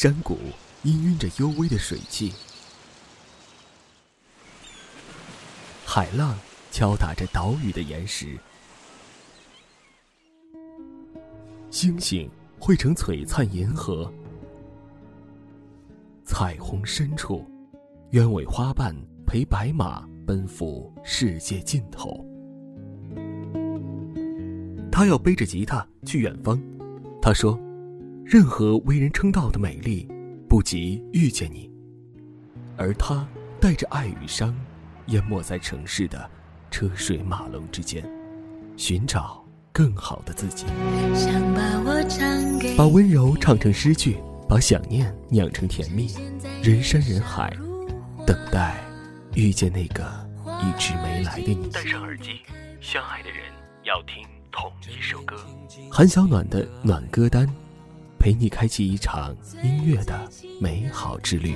山谷氤氲着幽微的水汽，海浪敲打着岛屿的岩石，星星汇成璀璨银河，彩虹深处，鸢尾花瓣陪白马奔赴世界尽头。他要背着吉他去远方，他说：“任何为人称道的美丽，不及遇见你。”而他带着爱与伤，淹没在城市的车水马龙之间，寻找更好的自己。想把我唱把温柔唱成诗句，把想念酿成甜蜜，人山人海，等待遇见那个一直没来的你。戴上耳机，相爱的人要听。同一首歌，韩小暖的暖歌单，陪你开启一场音乐的美好之旅。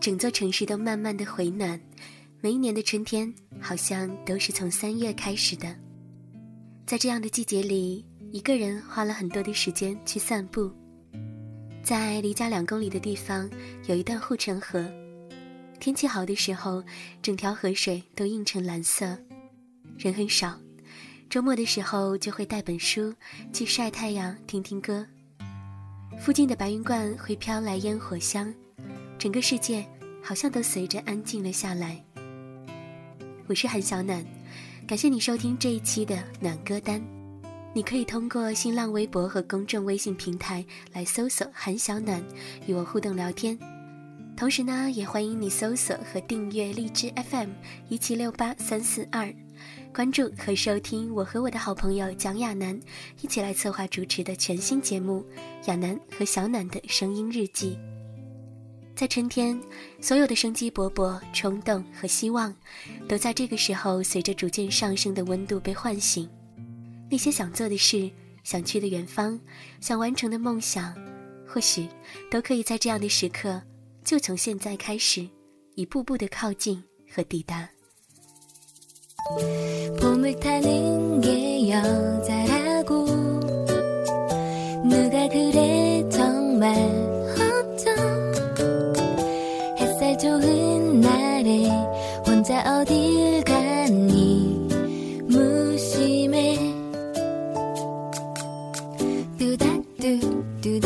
整座城市都慢慢的回暖，每一年的春天好像都是从三月开始的。在这样的季节里，一个人花了很多的时间去散步。在离家两公里的地方有一段护城河，天气好的时候，整条河水都映成蓝色。人很少，周末的时候就会带本书去晒太阳、听听歌。附近的白云观会飘来烟火香。整个世界好像都随着安静了下来。我是韩小暖，感谢你收听这一期的暖歌单。你可以通过新浪微博和公众微信平台来搜索“韩小暖”与我互动聊天。同时呢，也欢迎你搜索和订阅荔枝 FM 一七六八三四二，关注和收听我和我的好朋友蒋亚楠一起来策划主持的全新节目《亚楠和小暖的声音日记》。在春天所有的生机勃勃冲动和希望都在这个时候随着逐渐上升的温度被唤醒。那些想做的事想去的远方想完成的梦想或许都可以在这样的时刻就从现在开始一步步的靠近和抵达。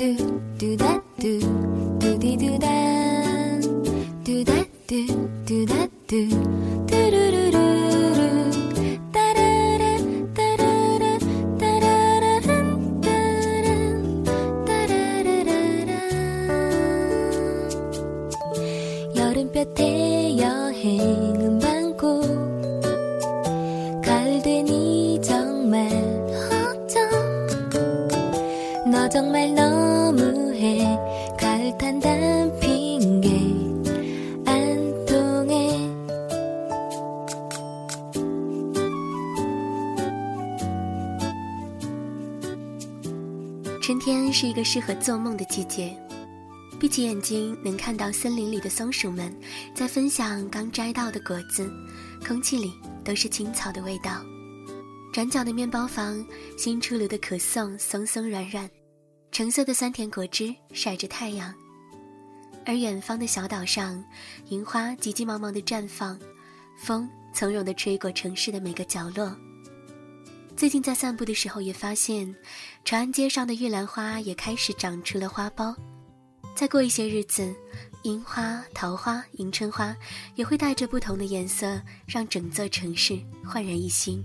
do do that do do dee do that do that do. 春天是一个适合做梦的季节，闭起眼睛能看到森林里的松鼠们在分享刚摘到的果子，空气里都是青草的味道。转角的面包房，新出炉的可颂松松软软，橙色的酸甜果汁晒着太阳。而远方的小岛上，樱花急急忙忙地绽放，风从容地吹过城市的每个角落。最近在散步的时候，也发现长安街上的玉兰花也开始长出了花苞。再过一些日子，樱花、桃花、迎春花也会带着不同的颜色，让整座城市焕然一新。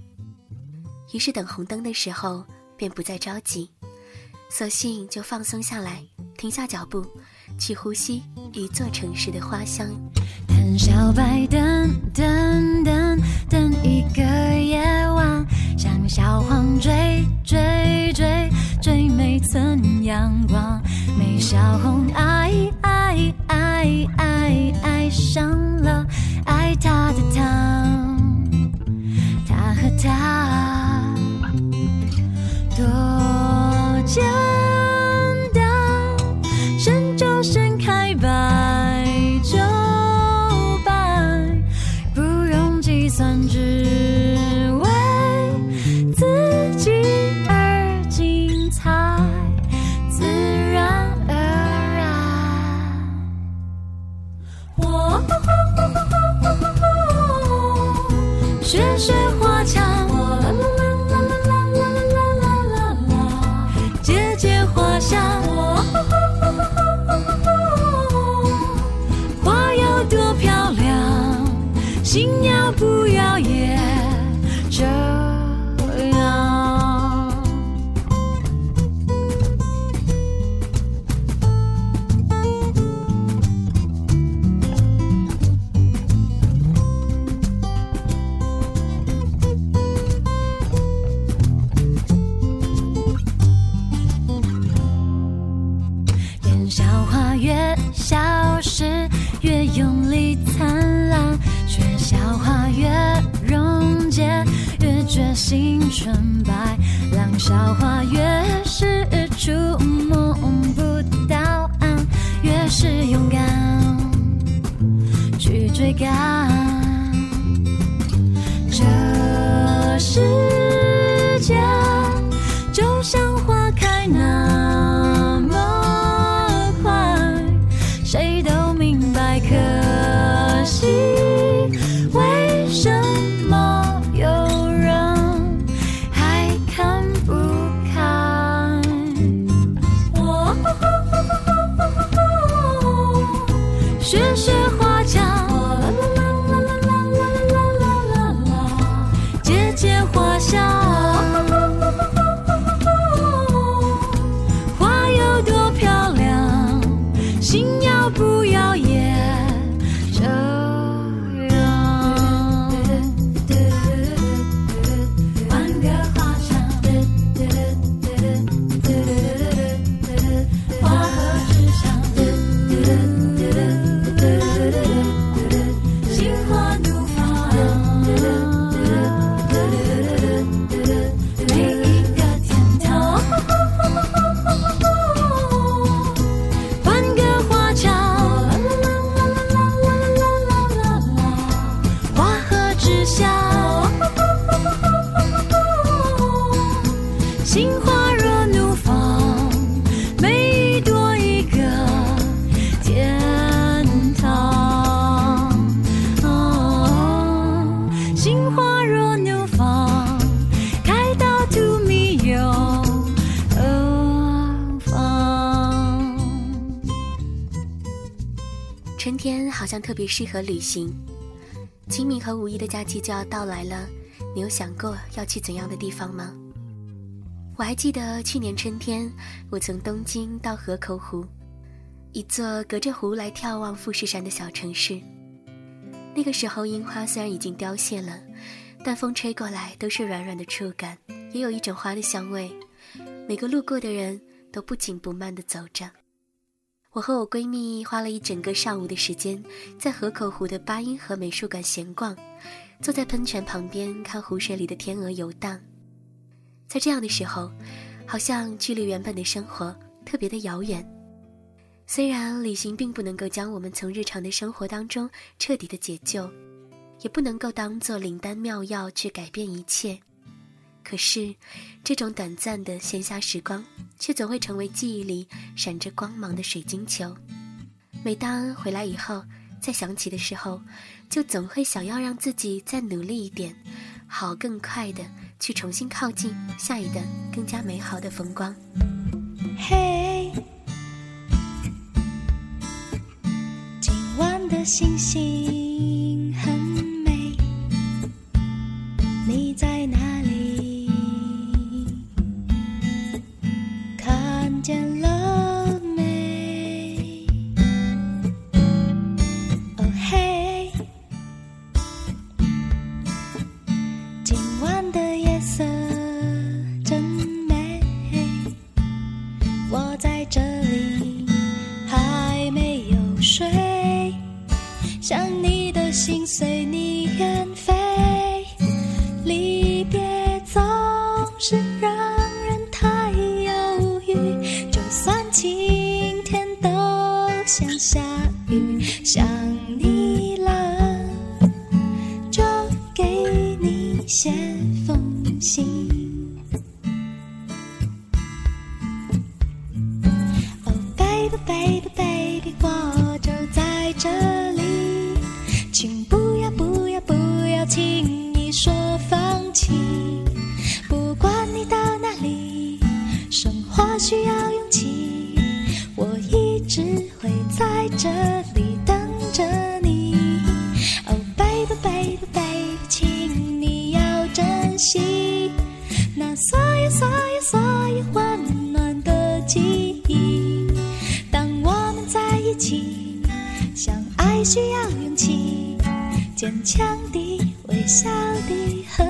于是等红灯的时候，便不再着急，索性就放松下来，停下脚步，去呼吸一座城市的花香。等小白等等等等一个夜晚。向小黄追追追追每寸阳光，美小红爱爱爱爱爱上了爱他的他，他和他多漂笑话越是触摸不到岸，越是勇敢去追赶。这是。像特别适合旅行。清明和五一的假期就要到来了，你有想过要去怎样的地方吗？我还记得去年春天，我从东京到河口湖，一座隔着湖来眺望富士山的小城市。那个时候，樱花虽然已经凋谢了，但风吹过来都是软软的触感，也有一种花的香味。每个路过的人都不紧不慢地走着。我和我闺蜜花了一整个上午的时间，在河口湖的八音盒美术馆闲逛，坐在喷泉旁边看湖水里的天鹅游荡。在这样的时候，好像距离原本的生活特别的遥远。虽然旅行并不能够将我们从日常的生活当中彻底的解救，也不能够当做灵丹妙药去改变一切，可是，这种短暂的闲暇时光，却总会成为记忆里闪着光芒的水晶球。每当回来以后，再想起的时候，就总会想要让自己再努力一点，好更快的去重新靠近下一段更加美好的风光。嘿。今晚的星星很美，你在哪下雨，想你。所有所有所有温暖的记忆。当我们在一起，相爱需要勇气，坚强的。微笑的和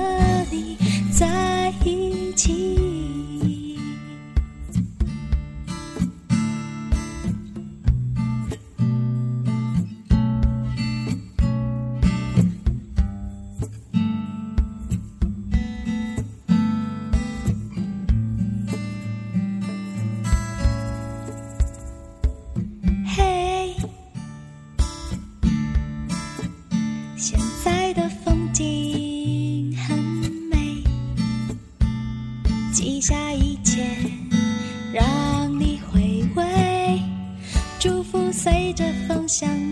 想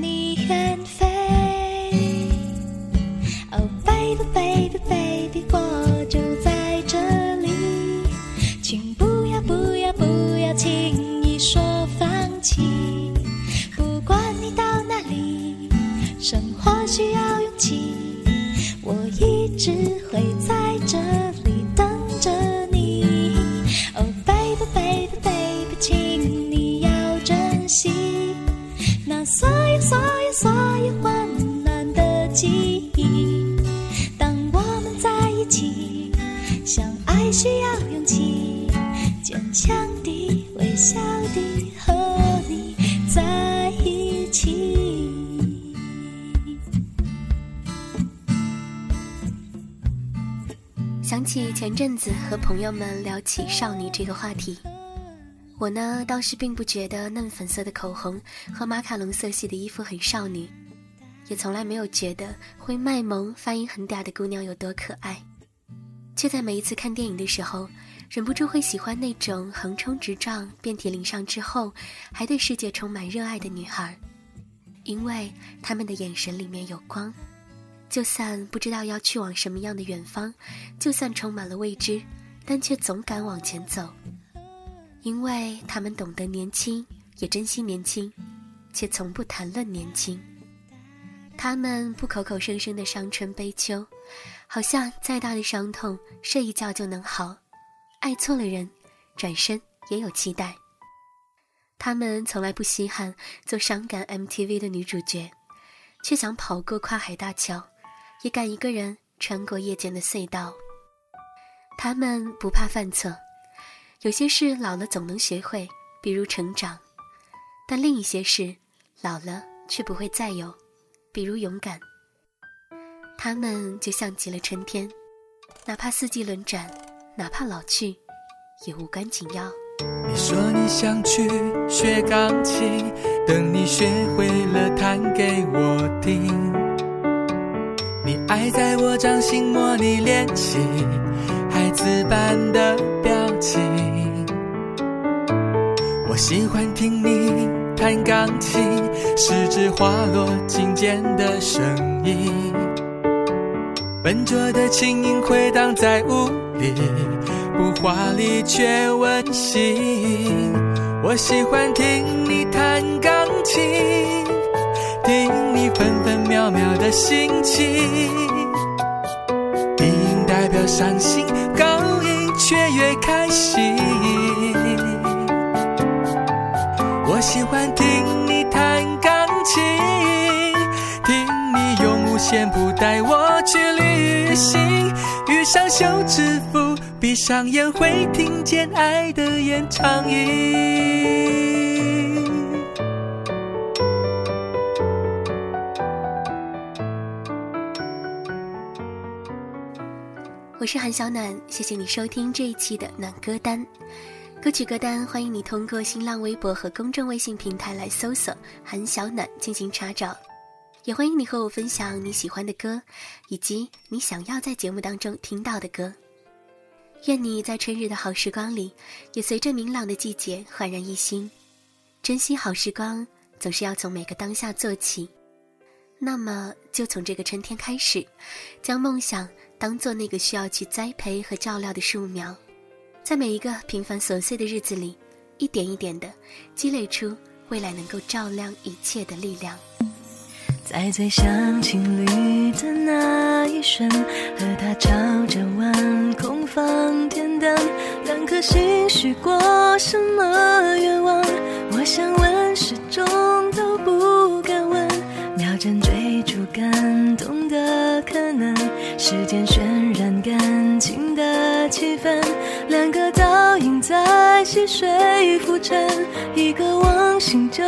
起前阵子和朋友们聊起少女这个话题，我呢倒是并不觉得嫩粉色的口红和马卡龙色系的衣服很少女，也从来没有觉得会卖萌、发音很嗲的姑娘有多可爱，却在每一次看电影的时候，忍不住会喜欢那种横冲直撞、遍体鳞伤之后还对世界充满热爱的女孩，因为她们的眼神里面有光。就算不知道要去往什么样的远方，就算充满了未知，但却总敢往前走，因为他们懂得年轻，也珍惜年轻，却从不谈论年轻。他们不口口声声的伤春悲秋，好像再大的伤痛睡一觉就能好，爱错了人，转身也有期待。他们从来不稀罕做伤感 MTV 的女主角，却想跑过跨海大桥。也敢一个人穿过夜间的隧道。他们不怕犯错，有些事老了总能学会，比如成长。但另一些事老了却不会再有，比如勇敢。他们就像极了春天，哪怕四季轮转，哪怕老去，也无关紧要。你说你想去学钢琴，等你学会了弹给我听。你爱在我掌心模拟练习孩子般的表情。我喜欢听你弹钢琴，食指滑落琴键的声音，笨拙的琴音回荡在屋里。不华丽却温馨，我喜欢听你弹钢琴，听你分分秒秒的心情。低音代表伤心，高音却越开心。我喜欢听你弹钢琴，听你用五线谱带我去旅行，遇上休止符。闭上眼，会听见爱的演唱音。我是韩小暖，谢谢你收听这一期的暖歌单。歌曲歌单，欢迎你通过新浪微博和公众微信平台来搜索“韩小暖”进行查找。也欢迎你和我分享你喜欢的歌，以及你想要在节目当中听到的歌。愿你在春日的好时光里，也随着明朗的季节焕然一新。珍惜好时光，总是要从每个当下做起。那么，就从这个春天开始，将梦想当做那个需要去栽培和照料的树苗，在每一个平凡琐碎的日子里，一点一点的积累出未来能够照亮一切的力量。在最像情侣的那一瞬，和他朝着晚空放天灯，两颗心许过什么愿望？我想问，始终都不敢问。水浮沉，一个忘形就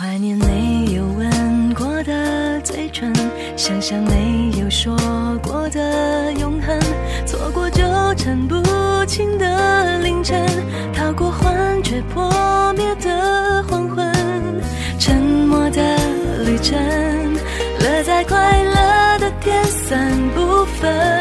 怀念没有吻过的嘴唇，想象没有说过的永恒，错过纠缠不清的凌晨，逃过幻觉破灭的黄昏，沉默的旅程，乐在快乐的天散部分。